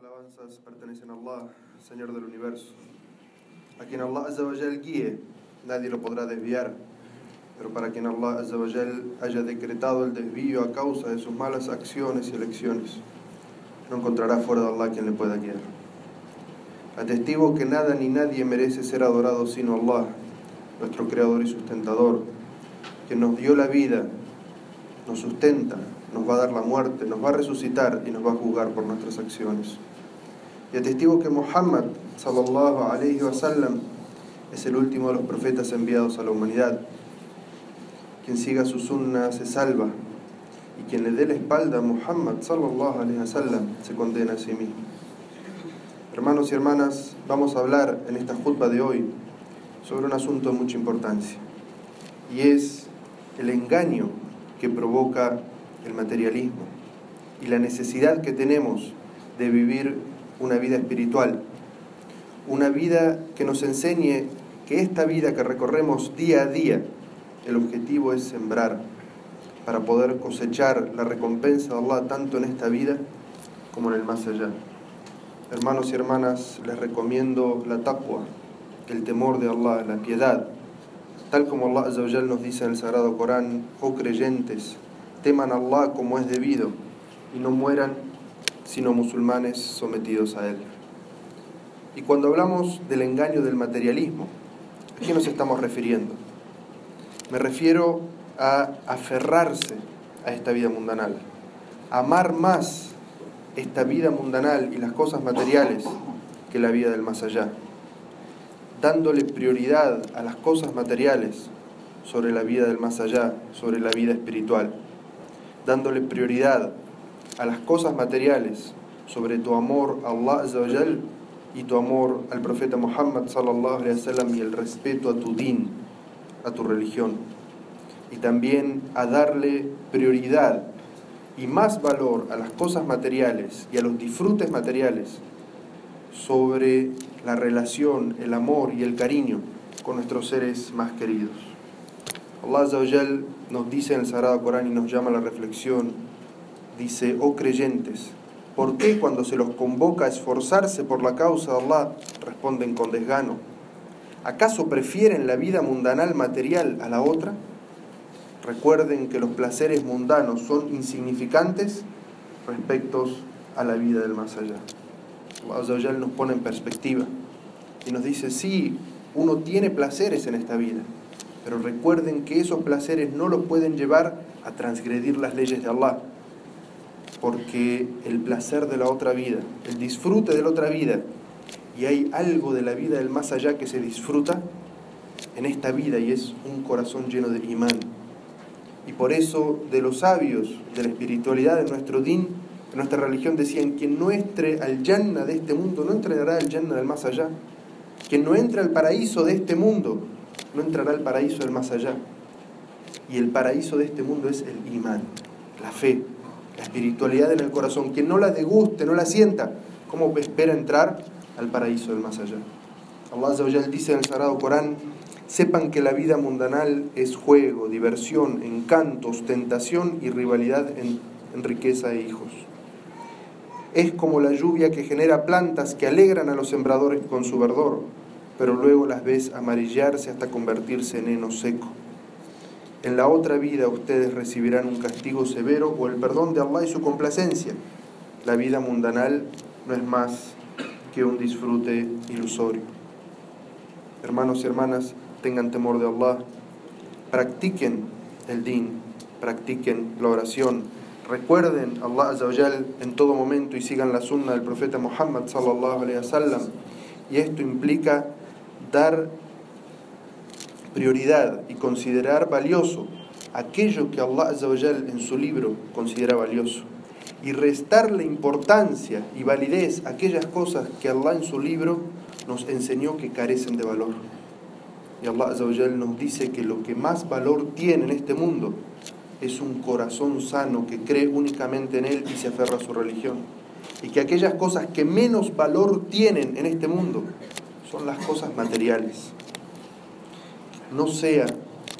alabanzas pertenecen a Allah, Señor del universo. A quien Allah Azza wa Jal guíe, nadie lo podrá desviar. Pero para quien Allah Azza wa Jal haya decretado el desvío a causa de sus malas acciones y elecciones, no encontrará fuera de Allah quien le pueda guiar. Atestigo que nada ni nadie merece ser adorado sino Allah, nuestro Creador y sustentador, que nos dio la vida, nos sustenta, nos va a dar la muerte, nos va a resucitar y nos va a juzgar por nuestras acciones. Y atestigo que Muhammad sallallahu alayhi wa sallam es el último de los profetas enviados a la humanidad. Quien siga su sunna se salva y quien le dé la espalda a Muhammad sallallahu alayhi wa sallam se condena a sí mismo. Hermanos y hermanas, vamos a hablar en esta jutba de hoy sobre un asunto de mucha importancia y es el engaño que provoca el materialismo y la necesidad que tenemos de vivir una vida espiritual, una vida que nos enseñe que esta vida que recorremos día a día, el objetivo es sembrar para poder cosechar la recompensa de Allah tanto en esta vida como en el más allá. Hermanos y hermanas, les recomiendo la taqwa, el temor de Allah, la piedad, tal como Allah nos dice en el Sagrado Corán, oh creyentes, teman a Allah como es debido y no mueran sino musulmanes sometidos a Él. Y cuando hablamos del engaño del materialismo, ¿a qué nos estamos refiriendo? Me refiero a aferrarse a esta vida mundanal, amar más esta vida mundanal y las cosas materiales que la vida del más allá, dándole prioridad a las cosas materiales sobre la vida del más allá, sobre la vida espiritual dándole prioridad a las cosas materiales sobre tu amor a Allah Azawajal y tu amor al profeta Muhammad sallallahu alaihi wasallam y el respeto a tu din, a tu religión. Y también a darle prioridad y más valor a las cosas materiales y a los disfrutes materiales sobre la relación, el amor y el cariño con nuestros seres más queridos. Allah Azawajal nos dice en el Sagrado Corán y nos llama a la reflexión, dice, oh creyentes, ¿por qué cuando se los convoca a esforzarse por la causa de Allah responden con desgano? ¿Acaso prefieren la vida mundanal material a la otra? Recuerden que los placeres mundanos son insignificantes respecto a la vida del más allá. Allah nos pone en perspectiva y nos dice, sí, uno tiene placeres en esta vida, pero recuerden que esos placeres no los pueden llevar a transgredir las leyes de Allah. Porque el placer de la otra vida, el disfrute de la otra vida, y hay algo de la vida del más allá que se disfruta en esta vida y es un corazón lleno de imán. Y por eso de los sabios de la espiritualidad de nuestro din, de nuestra religión decían, quien no entre al yanna de este mundo, no entrará al yanna del más allá. Quien no entra al paraíso de este mundo, no entrará al paraíso del más allá. Y el paraíso de este mundo es el imán, la fe, la espiritualidad en el corazón. Quien no la deguste, no la sienta, ¿cómo espera entrar al paraíso del más allá? Allah dice en el Sagrado Corán, sepan que la vida mundanal es juego, diversión, encanto, ostentación y rivalidad en, en riqueza e hijos. Es como la lluvia que genera plantas que alegran a los sembradores con su verdor pero luego las ves amarillarse hasta convertirse en heno seco. En la otra vida ustedes recibirán un castigo severo o el perdón de Allah y su complacencia. La vida mundanal no es más que un disfrute ilusorio. Hermanos y hermanas, tengan temor de Allah, practiquen el din, practiquen la oración, recuerden Allah Azawajal en todo momento y sigan la sunna del profeta Muhammad sallallahu alaihi wasallam. Y esto implica dar prioridad y considerar valioso aquello que Allah en su libro considera valioso y restarle importancia y validez a aquellas cosas que Allah en su libro nos enseñó que carecen de valor. Y Allah nos dice que lo que más valor tiene en este mundo es un corazón sano que cree únicamente en Él y se aferra a su religión. Y que aquellas cosas que menos valor tienen en este mundo son las cosas materiales. No sea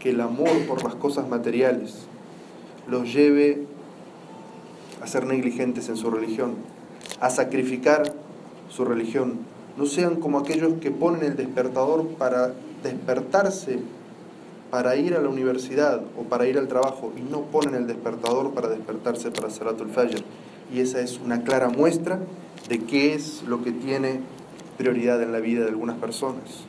que el amor por las cosas materiales los lleve a ser negligentes en su religión. a sacrificar su religión. No sean como aquellos que ponen el despertador para despertarse, para ir a la universidad o para ir al trabajo y no ponen el despertador para despertarse para Salatul Fajr. Y esa es una clara muestra de qué es lo que tiene prioridad en la vida de algunas personas.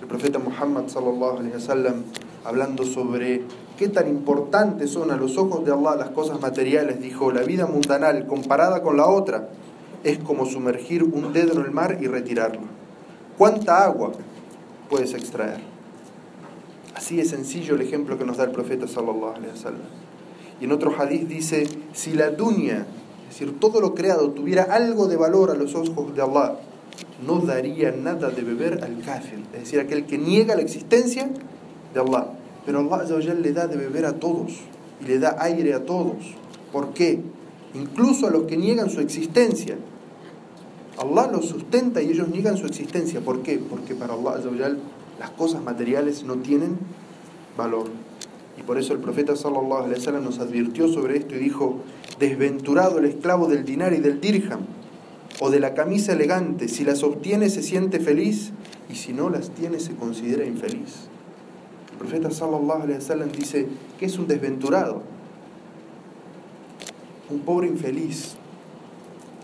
El profeta Muhammad sallallahu alaihi wasallam hablando sobre qué tan importantes son a los ojos de Allah las cosas materiales, dijo, la vida mundanal comparada con la otra es como sumergir un dedo en el mar y retirarlo. ¿Cuánta agua puedes extraer? Así es sencillo el ejemplo que nos da el profeta sallallahu alaihi wasallam. Y en otro hadith dice, si la dunya, es decir, todo lo creado tuviera algo de valor a los ojos de Allah, no daría nada de beber al kafir, es decir, aquel que niega la existencia de Allah. Pero Allah le da de beber a todos y le da aire a todos. ¿Por qué? Incluso a los que niegan su existencia. Allah los sustenta y ellos niegan su existencia. ¿Por qué? Porque para Allah las cosas materiales no tienen valor. Y por eso el profeta sallallahu alaihi wasallam nos advirtió sobre esto y dijo, desventurado el esclavo del dinar y del dirham o de la camisa elegante, si las obtiene se siente feliz y si no las tiene se considera infeliz. El profeta sallallahu alaihi wasallam dice que es un desventurado, un pobre infeliz,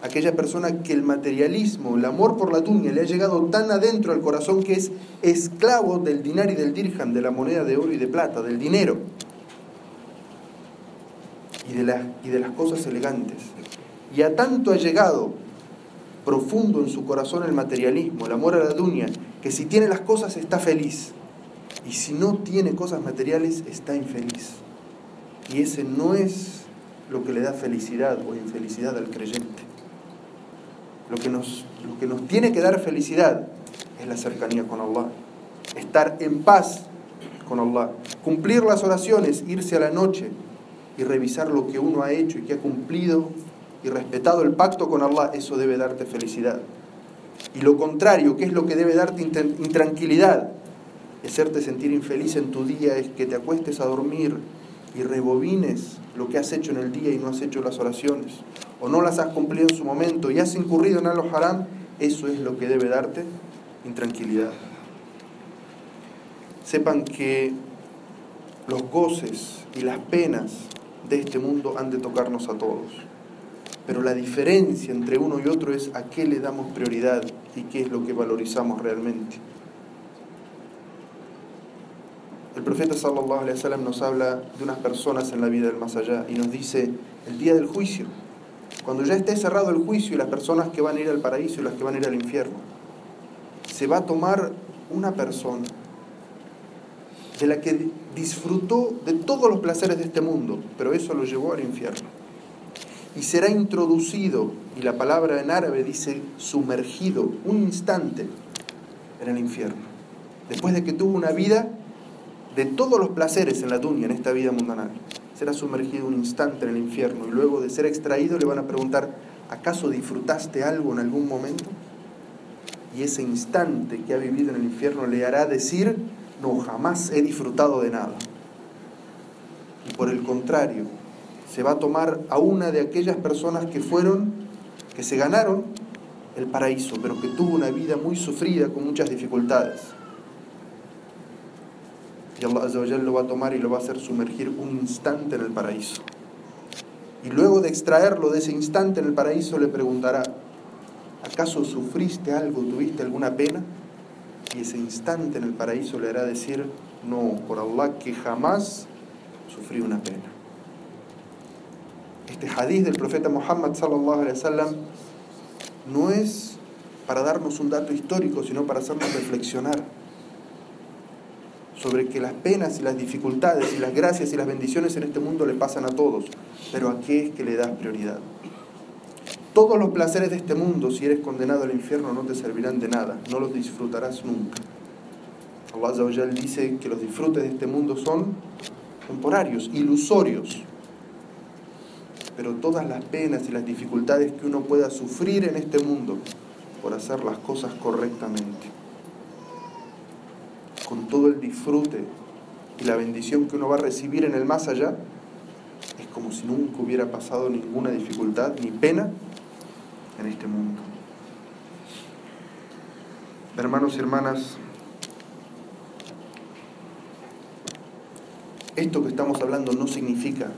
aquella persona que el materialismo, el amor por la tuña le ha llegado tan adentro al corazón que es esclavo del dinar y del dirham, de la moneda de oro y de plata, del dinero y de, y de las cosas elegantes. Y a tanto ha llegado profundo en su corazón el materialismo, el amor a la duña, que si tiene las cosas está feliz. Y si no tiene cosas materiales, está infeliz. Y ese no es lo que le da felicidad o infelicidad al creyente. Lo que nos, lo que nos tiene que dar felicidad es la cercanía con Allah. Estar en paz con Allah. Cumplir las oraciones, irse a la noche y revisar lo que uno ha hecho y que ha cumplido y respetado el pacto con Allah, eso debe darte felicidad. Y lo contrario, ¿qué es lo que debe darte intranquilidad? hacerte sentir infeliz en tu día es que te acuestes a dormir y rebobines lo que has hecho en el día y no has hecho las oraciones, o no las has cumplido en su momento y has incurrido en algo haram, eso es lo que debe darte intranquilidad. Sepan que los goces y las penas de este mundo han de tocarnos a todos. Pero la diferencia entre uno y otro es a qué le damos prioridad y qué es lo que valorizamos realmente. El profeta sallallahu alaihi wasallam nos habla de unas personas en la vida del más allá y nos dice el día del juicio, cuando ya esté cerrado el juicio y las personas que van a ir al paraíso y las que van a ir al infierno, se va a tomar una persona de la que disfrutó de todos los placeres de este mundo, pero eso lo llevó al infierno. Y será introducido, y la palabra en árabe dice sumergido, un instante en el infierno. Después de que tuvo una vida de todos los placeres en la dunya, en esta vida mundanal. Será sumergido un instante en el infierno y luego de ser extraído le van a preguntar, ¿acaso disfrutaste algo en algún momento? Y ese instante que ha vivido en el infierno le hará decir, no, jamás he disfrutado de nada. Y por el contrario, se va a tomar a una de aquellas personas que fueron, que se ganaron el paraíso, pero que tuvo una vida muy sufrida con muchas dificultades y Allah lo va a tomar y lo va a hacer sumergir un instante en el paraíso. Y luego de extraerlo de ese instante en el paraíso le preguntará, ¿acaso sufriste algo, tuviste alguna pena? Y ese instante en el paraíso le hará decir, no, por Allah que jamás sufrí una pena. Este hadith del profeta Muhammad sallallahu alaihi wasallam no es para darnos un dato histórico, sino para hacernos reflexionar sobre que las penas y las dificultades y las gracias y las bendiciones en este mundo le pasan a todos, pero a qué es que le das prioridad. Todos los placeres de este mundo, si eres condenado al infierno, no te servirán de nada, no los disfrutarás nunca. Allah dice que los disfrutes de este mundo son temporarios, ilusorios. Pero todas las penas y las dificultades que uno pueda sufrir en este mundo por hacer las cosas correctamente con todo el disfrute y la bendición que uno va a recibir en el más allá, es como si nunca hubiera pasado ninguna dificultad ni pena en este mundo. Hermanos y hermanas, esto que estamos hablando no significa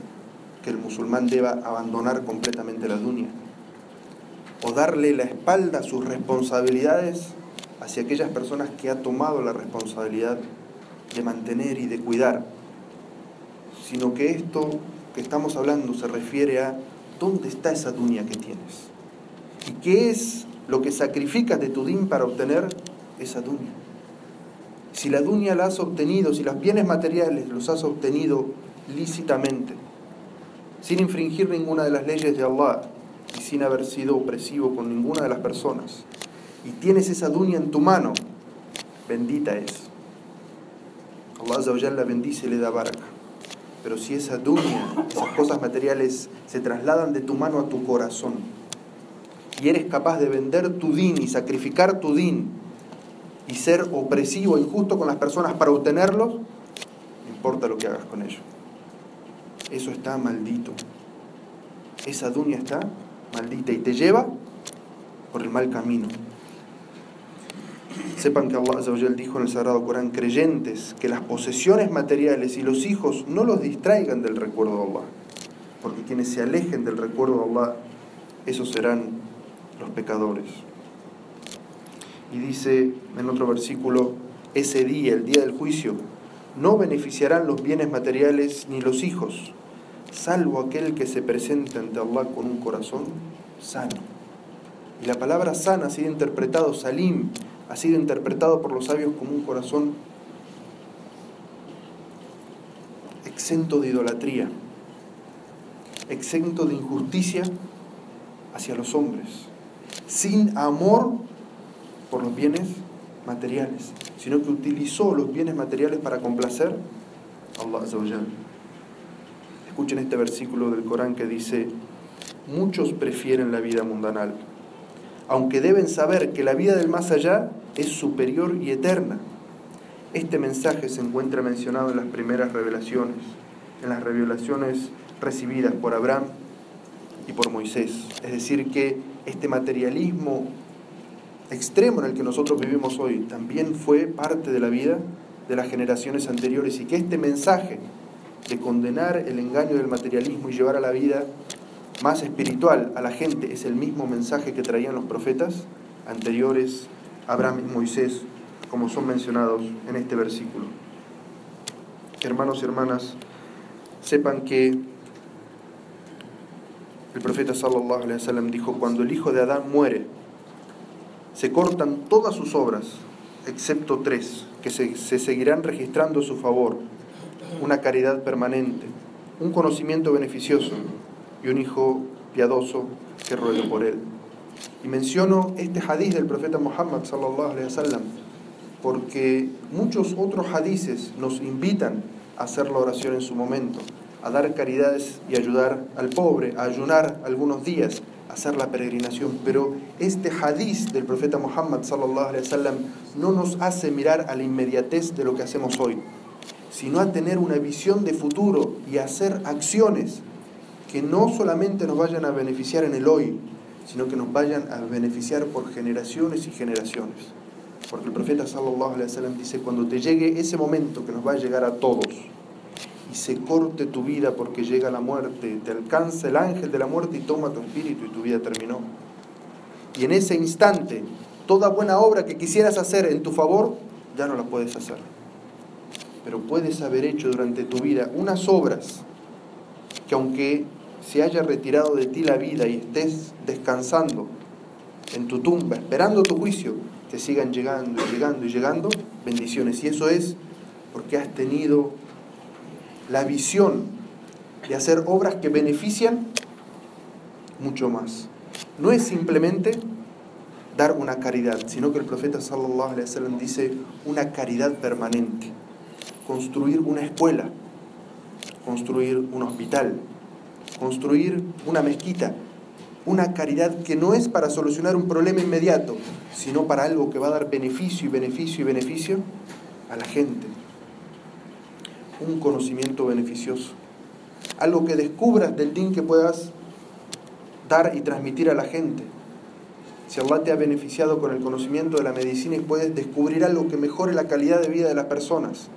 que el musulmán deba abandonar completamente la dunya o darle la espalda a sus responsabilidades hacia aquellas personas que ha tomado la responsabilidad de mantener y de cuidar, sino que esto que estamos hablando se refiere a dónde está esa dunya que tienes y qué es lo que sacrificas de tu din para obtener esa dunya. Si la dunya la has obtenido, si los bienes materiales los has obtenido lícitamente, sin infringir ninguna de las leyes de Allah y sin haber sido opresivo con ninguna de las personas, y tienes esa dunya en tu mano, bendita es. Allah la bendice y le da baraka. Pero si esa dunya, esas cosas materiales se trasladan de tu mano a tu corazón y eres capaz de vender tu din y sacrificar tu din y ser opresivo e injusto con las personas para obtenerlos, no importa lo que hagas con ellos. Eso está maldito. Esa dunya está maldita y te lleva por el mal camino. Sepan que Allah dijo en el Sagrado Corán, creyentes, que las posesiones materiales y los hijos no los distraigan del recuerdo de Allah. Porque quienes se alejen del recuerdo de Allah, esos serán los pecadores. Y dice en otro versículo, ese día, el día del juicio, no beneficiarán los bienes materiales ni los hijos, salvo aquel que se presente ante Allah con un corazón sano. Y la palabra sana ha sido interpretado, salim, ha sido interpretado por los sabios como un corazón exento de idolatría, exento de injusticia hacia los hombres, sin amor por los bienes materiales, sino que utilizó los bienes materiales para complacer a Allah. Escuchen este versículo del Corán que dice, muchos prefieren la vida mundanal aunque deben saber que la vida del más allá es superior y eterna. Este mensaje se encuentra mencionado en las primeras revelaciones, en las revelaciones recibidas por Abraham y por Moisés. Es decir, que este materialismo extremo en el que nosotros vivimos hoy también fue parte de la vida de las generaciones anteriores y que este mensaje de condenar el engaño del materialismo y llevar a la vida más espiritual a la gente es el mismo mensaje que traían los profetas anteriores, Abraham y Moisés, como son mencionados en este versículo. Hermanos y hermanas, sepan que el profeta sallallahu alaihi wasallam dijo, cuando el hijo de Adán muere, se cortan todas sus obras, excepto tres, que se, se seguirán registrando a su favor, una caridad permanente, un conocimiento beneficioso, y un hijo piadoso que ruega por él. Y menciono este hadiz del profeta Muhammad sallallahu alaihi wasallam porque muchos otros hadices nos invitan a hacer la oración en su momento, a dar caridades y ayudar al pobre, a ayunar algunos días, hacer la peregrinación, pero este hadiz del profeta Muhammad sallallahu alaihi wasallam no nos hace mirar a la inmediatez de lo que hacemos hoy, sino a tener una visión de futuro y hacer acciones que no solamente nos vayan a beneficiar en el hoy, sino que nos vayan a beneficiar por generaciones y generaciones. Porque el profeta sallallahu alaihi wasallam dice, cuando te llegue ese momento que nos va a llegar a todos y se corte tu vida porque llega la muerte, te alcanza el ángel de la muerte y toma tu espíritu y tu vida terminó. Y en ese instante, toda buena obra que quisieras hacer en tu favor, ya no la puedes hacer. Pero puedes haber hecho durante tu vida unas obras que aunque se haya retirado de ti la vida y estés descansando en tu tumba, esperando tu juicio, te sigan llegando y llegando y llegando bendiciones. Y eso es porque has tenido la visión de hacer obras que benefician mucho más. No es simplemente dar una caridad, sino que el profeta sallallahu alaihi wasallam dice una caridad permanente, construir una escuela, construir un hospital, construir una mezquita, una caridad que no es para solucionar un problema inmediato, sino para algo que va a dar beneficio y beneficio y beneficio a la gente. Un conocimiento beneficioso. Algo que descubras del din que puedas dar y transmitir a la gente. Si Allah te ha beneficiado con el conocimiento de la medicina y puedes descubrir algo que mejore la calidad de vida de las personas,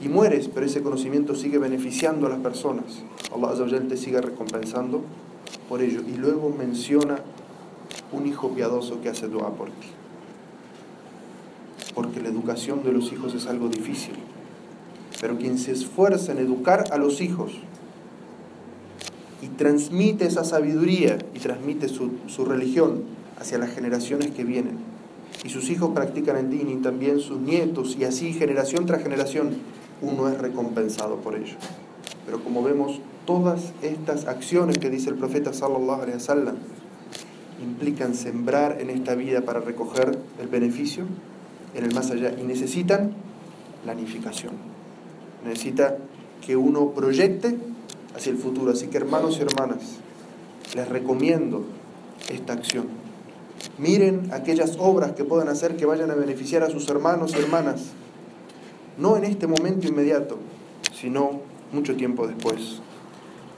y mueres, pero ese conocimiento sigue beneficiando a las personas, Allah te sigue recompensando por ello. Y luego menciona un hijo piadoso que hace dua por ti. Porque la educación de los hijos es algo difícil. Pero quien se esfuerza en educar a los hijos y transmite esa sabiduría y transmite su, su religión hacia las generaciones que vienen, y sus hijos practican el din también sus nietos, y así generación tras generación, uno es recompensado por ello. Pero como vemos, todas estas acciones que dice el profeta sallallahu alaihi wasallam implican sembrar en esta vida para recoger el beneficio en el más allá y necesitan planificación. Necesita que uno proyecte hacia el futuro. Así que hermanos y hermanas, les recomiendo esta acción. Miren aquellas obras que puedan hacer que vayan a beneficiar a sus hermanos y hermanas, no en este momento inmediato, sino mucho tiempo después.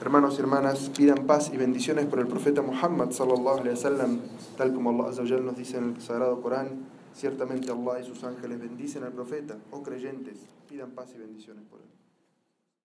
Hermanos y hermanas, pidan paz y bendiciones por el profeta Muhammad sallallahu alaihi wasallam, tal como Allah nos dice en el sagrado Corán, ciertamente Allah y sus ángeles bendicen al profeta, oh creyentes, pidan paz y bendiciones por él.